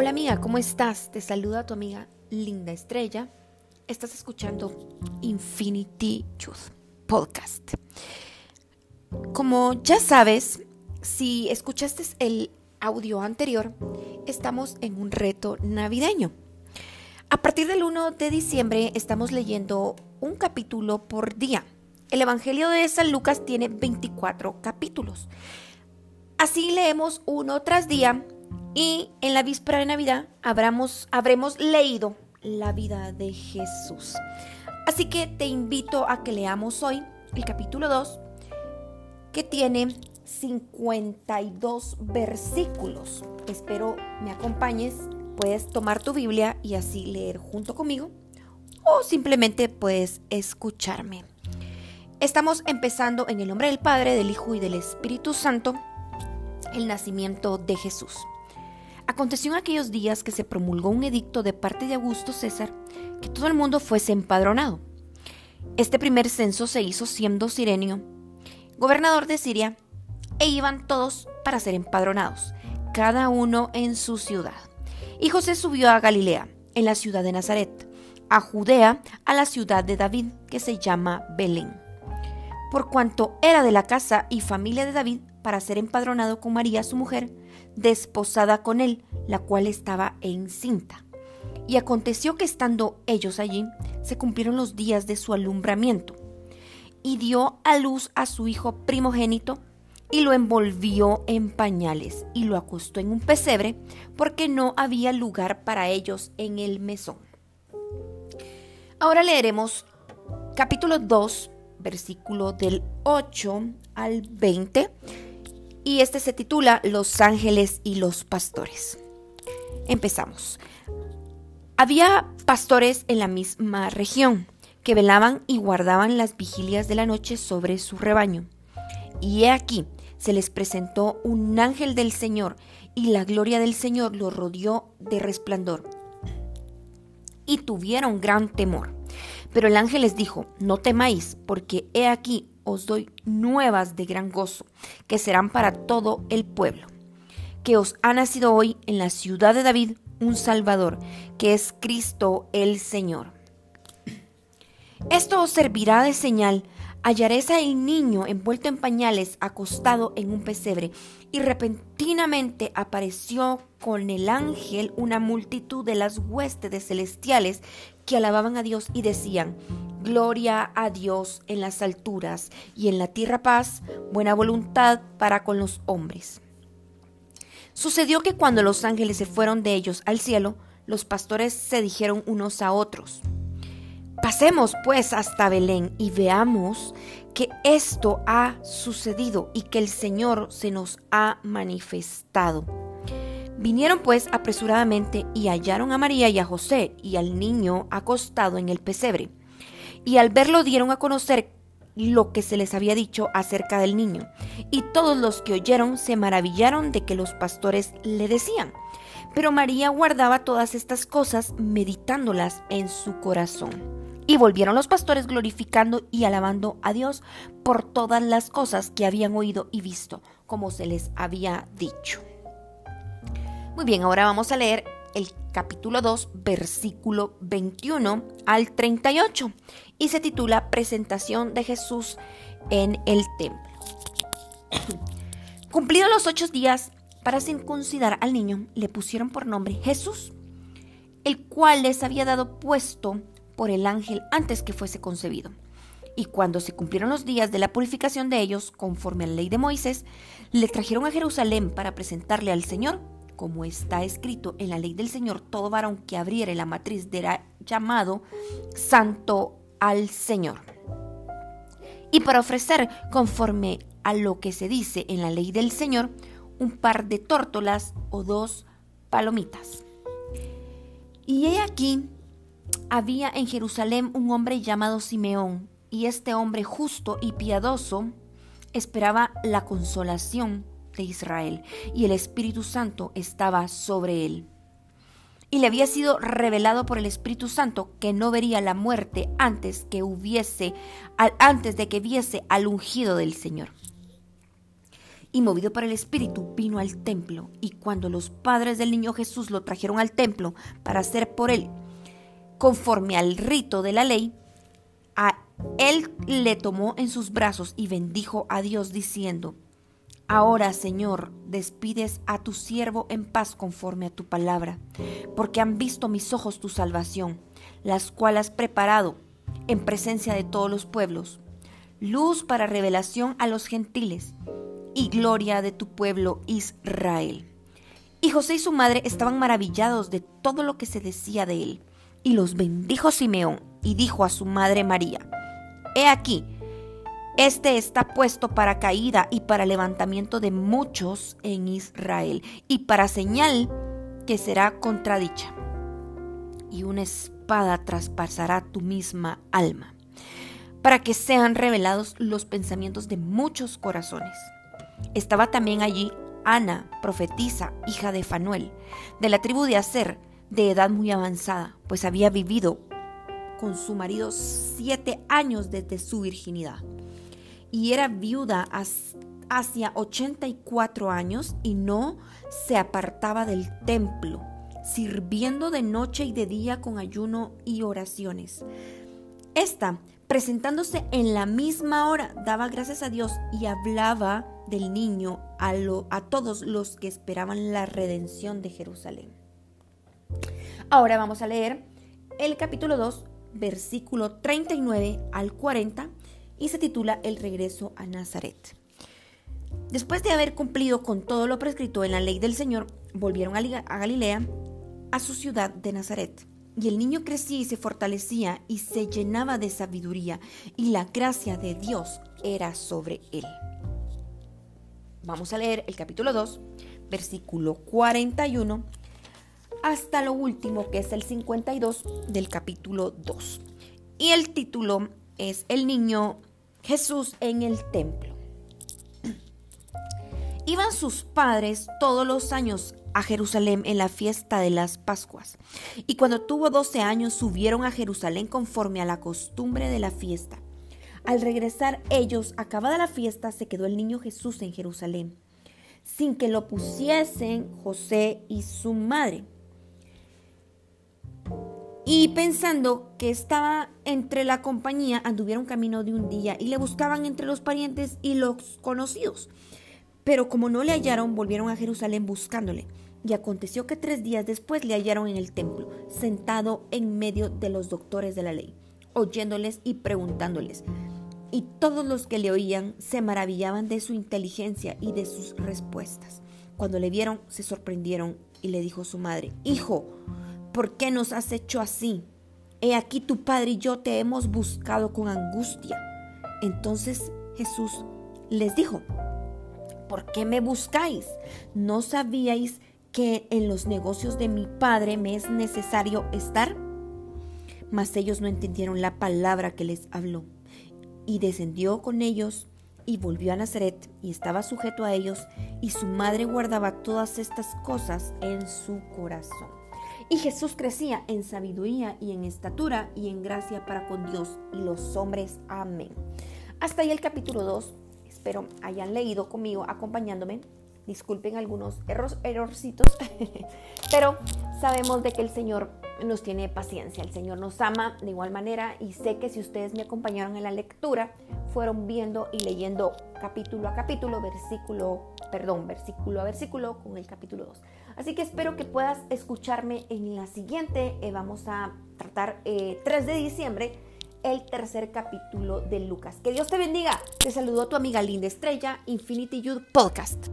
Hola amiga, ¿cómo estás? Te saluda tu amiga Linda Estrella. Estás escuchando Infinity Truth Podcast. Como ya sabes, si escuchaste el audio anterior, estamos en un reto navideño. A partir del 1 de diciembre estamos leyendo un capítulo por día. El Evangelio de San Lucas tiene 24 capítulos. Así leemos uno tras día y en la víspera de Navidad habremos, leído la vida de Jesús. Así que te invito a que leamos hoy el capítulo 2, que tiene 52 versículos. Espero me acompañes. Puedes tomar tu Biblia y así leer junto conmigo o simplemente puedes escucharme. Estamos empezando en el nombre del Padre, del Hijo y del Espíritu Santo el nacimiento de Jesús. Aconteció en aquellos días que se promulgó un edicto de parte de Augusto César que todo el mundo fuese empadronado. Este primer censo se hizo siendo Sirenio, gobernador de Siria, e iban todos para ser empadronados, cada uno en su ciudad. Y José subió a Galilea, en la ciudad de Nazaret, a Judea, a la ciudad de David, que se llama Belén. Por cuanto era de la casa y familia de David, para ser empadronado con María, su mujer, desposada con él, la cual estaba encinta. Y aconteció que estando ellos allí, se cumplieron los días de su alumbramiento, y dio a luz a su hijo primogénito, y lo envolvió en pañales, y lo acostó en un pesebre, porque no había lugar para ellos en el mesón. Ahora leeremos capítulo 2, versículo del 8 al 20 y este se titula Los ángeles y los pastores. Empezamos. Había pastores en la misma región que velaban y guardaban las vigilias de la noche sobre su rebaño. Y he aquí, se les presentó un ángel del Señor, y la gloria del Señor los rodeó de resplandor. Y tuvieron gran temor. Pero el ángel les dijo, no temáis, porque he aquí os doy nuevas de gran gozo, que serán para todo el pueblo, que os ha nacido hoy en la ciudad de David un Salvador, que es Cristo el Señor. Esto os servirá de señal. Hallaréis el niño envuelto en pañales, acostado en un pesebre, y repentinamente apareció con el ángel una multitud de las huestes celestiales que alababan a Dios y decían, Gloria a Dios en las alturas y en la tierra paz, buena voluntad para con los hombres. Sucedió que cuando los ángeles se fueron de ellos al cielo, los pastores se dijeron unos a otros, Pasemos pues hasta Belén y veamos que esto ha sucedido y que el Señor se nos ha manifestado. Vinieron pues apresuradamente y hallaron a María y a José y al niño acostado en el pesebre y al verlo dieron a conocer lo que se les había dicho acerca del niño. Y todos los que oyeron se maravillaron de que los pastores le decían. Pero María guardaba todas estas cosas meditándolas en su corazón. Y volvieron los pastores glorificando y alabando a Dios por todas las cosas que habían oído y visto, como se les había dicho. Muy bien, ahora vamos a leer el capítulo 2, versículo 21 al 38, y se titula Presentación de Jesús en el templo. Cumplidos los ocho días para circuncidar al niño, le pusieron por nombre Jesús, el cual les había dado puesto por el ángel antes que fuese concebido. Y cuando se cumplieron los días de la purificación de ellos, conforme a la ley de Moisés, le trajeron a Jerusalén para presentarle al Señor como está escrito en la ley del Señor, todo varón que abriere la matriz será llamado santo al Señor. Y para ofrecer, conforme a lo que se dice en la ley del Señor, un par de tórtolas o dos palomitas. Y he aquí, había en Jerusalén un hombre llamado Simeón, y este hombre justo y piadoso esperaba la consolación Israel, y el Espíritu Santo estaba sobre él. Y le había sido revelado por el Espíritu Santo que no vería la muerte antes que hubiese antes de que viese al ungido del Señor. y movido por el Espíritu vino al templo. Y cuando los padres del niño Jesús lo trajeron al templo para hacer por él conforme al rito de la ley, a él le tomó en sus brazos y bendijo a Dios diciendo, Ahora, Señor, despides a tu siervo en paz conforme a tu palabra, porque han visto mis ojos tu salvación, las cuales has preparado en presencia de todos los pueblos, luz para revelación a los gentiles y gloria de tu pueblo Israel. Y José y su madre estaban maravillados de todo lo que se decía de él. Y los bendijo Simeón y dijo a su madre María, He aquí, este está puesto para caída y para levantamiento de muchos en Israel, y para señal que será contradicha. Y una espada traspasará tu misma alma, para que sean revelados los pensamientos de muchos corazones. Estaba también allí Ana, profetisa, hija de Fanuel, de la tribu de Aser, de edad muy avanzada, pues había vivido con su marido siete años desde su virginidad. Y era viuda hacia 84 años y no se apartaba del templo, sirviendo de noche y de día con ayuno y oraciones. Esta, presentándose en la misma hora, daba gracias a Dios y hablaba del niño a, a todos los que esperaban la redención de Jerusalén. Ahora vamos a leer el capítulo 2, versículo 39 al 40 y se titula El regreso a Nazaret. Después de haber cumplido con todo lo prescrito en la ley del Señor, volvieron a Galilea, a su ciudad de Nazaret. Y el niño crecía y se fortalecía y se llenaba de sabiduría, y la gracia de Dios era sobre él. Vamos a leer el capítulo 2, versículo 41 hasta lo último, que es el 52 del capítulo 2. Y el título es El niño Jesús en el templo. Iban sus padres todos los años a Jerusalén en la fiesta de las Pascuas. Y cuando tuvo 12 años subieron a Jerusalén conforme a la costumbre de la fiesta. Al regresar ellos, acabada la fiesta, se quedó el niño Jesús en Jerusalén, sin que lo pusiesen José y su madre y pensando que estaba entre la compañía, anduvieron camino de un día y le buscaban entre los parientes y los conocidos. Pero como no le hallaron, volvieron a Jerusalén buscándole. Y aconteció que tres días después le hallaron en el templo, sentado en medio de los doctores de la ley, oyéndoles y preguntándoles. Y todos los que le oían se maravillaban de su inteligencia y de sus respuestas. Cuando le vieron, se sorprendieron y le dijo su madre, Hijo, ¿por qué nos has hecho así? He aquí tu padre y yo te hemos buscado con angustia. Entonces Jesús les dijo, ¿por qué me buscáis? ¿No sabíais que en los negocios de mi padre me es necesario estar? Mas ellos no entendieron la palabra que les habló. Y descendió con ellos y volvió a Nazaret y estaba sujeto a ellos, y su madre guardaba todas estas cosas en su corazón. Y Jesús crecía en sabiduría y en estatura y en gracia para con Dios y los hombres. Amén. Hasta ahí el capítulo 2. Espero hayan leído conmigo, acompañándome. Disculpen algunos errorcitos, pero sabemos de que el Señor nos tiene paciencia, el Señor nos ama de igual manera y sé que si ustedes me acompañaron en la lectura, fueron viendo y leyendo capítulo a capítulo, versículo, perdón, versículo a versículo con el capítulo 2. Así que espero que puedas escucharme en la siguiente. Eh, vamos a tratar 3 eh, de diciembre el tercer capítulo de Lucas. Que Dios te bendiga. Te saludo a tu amiga Linda Estrella, Infinity Youth Podcast.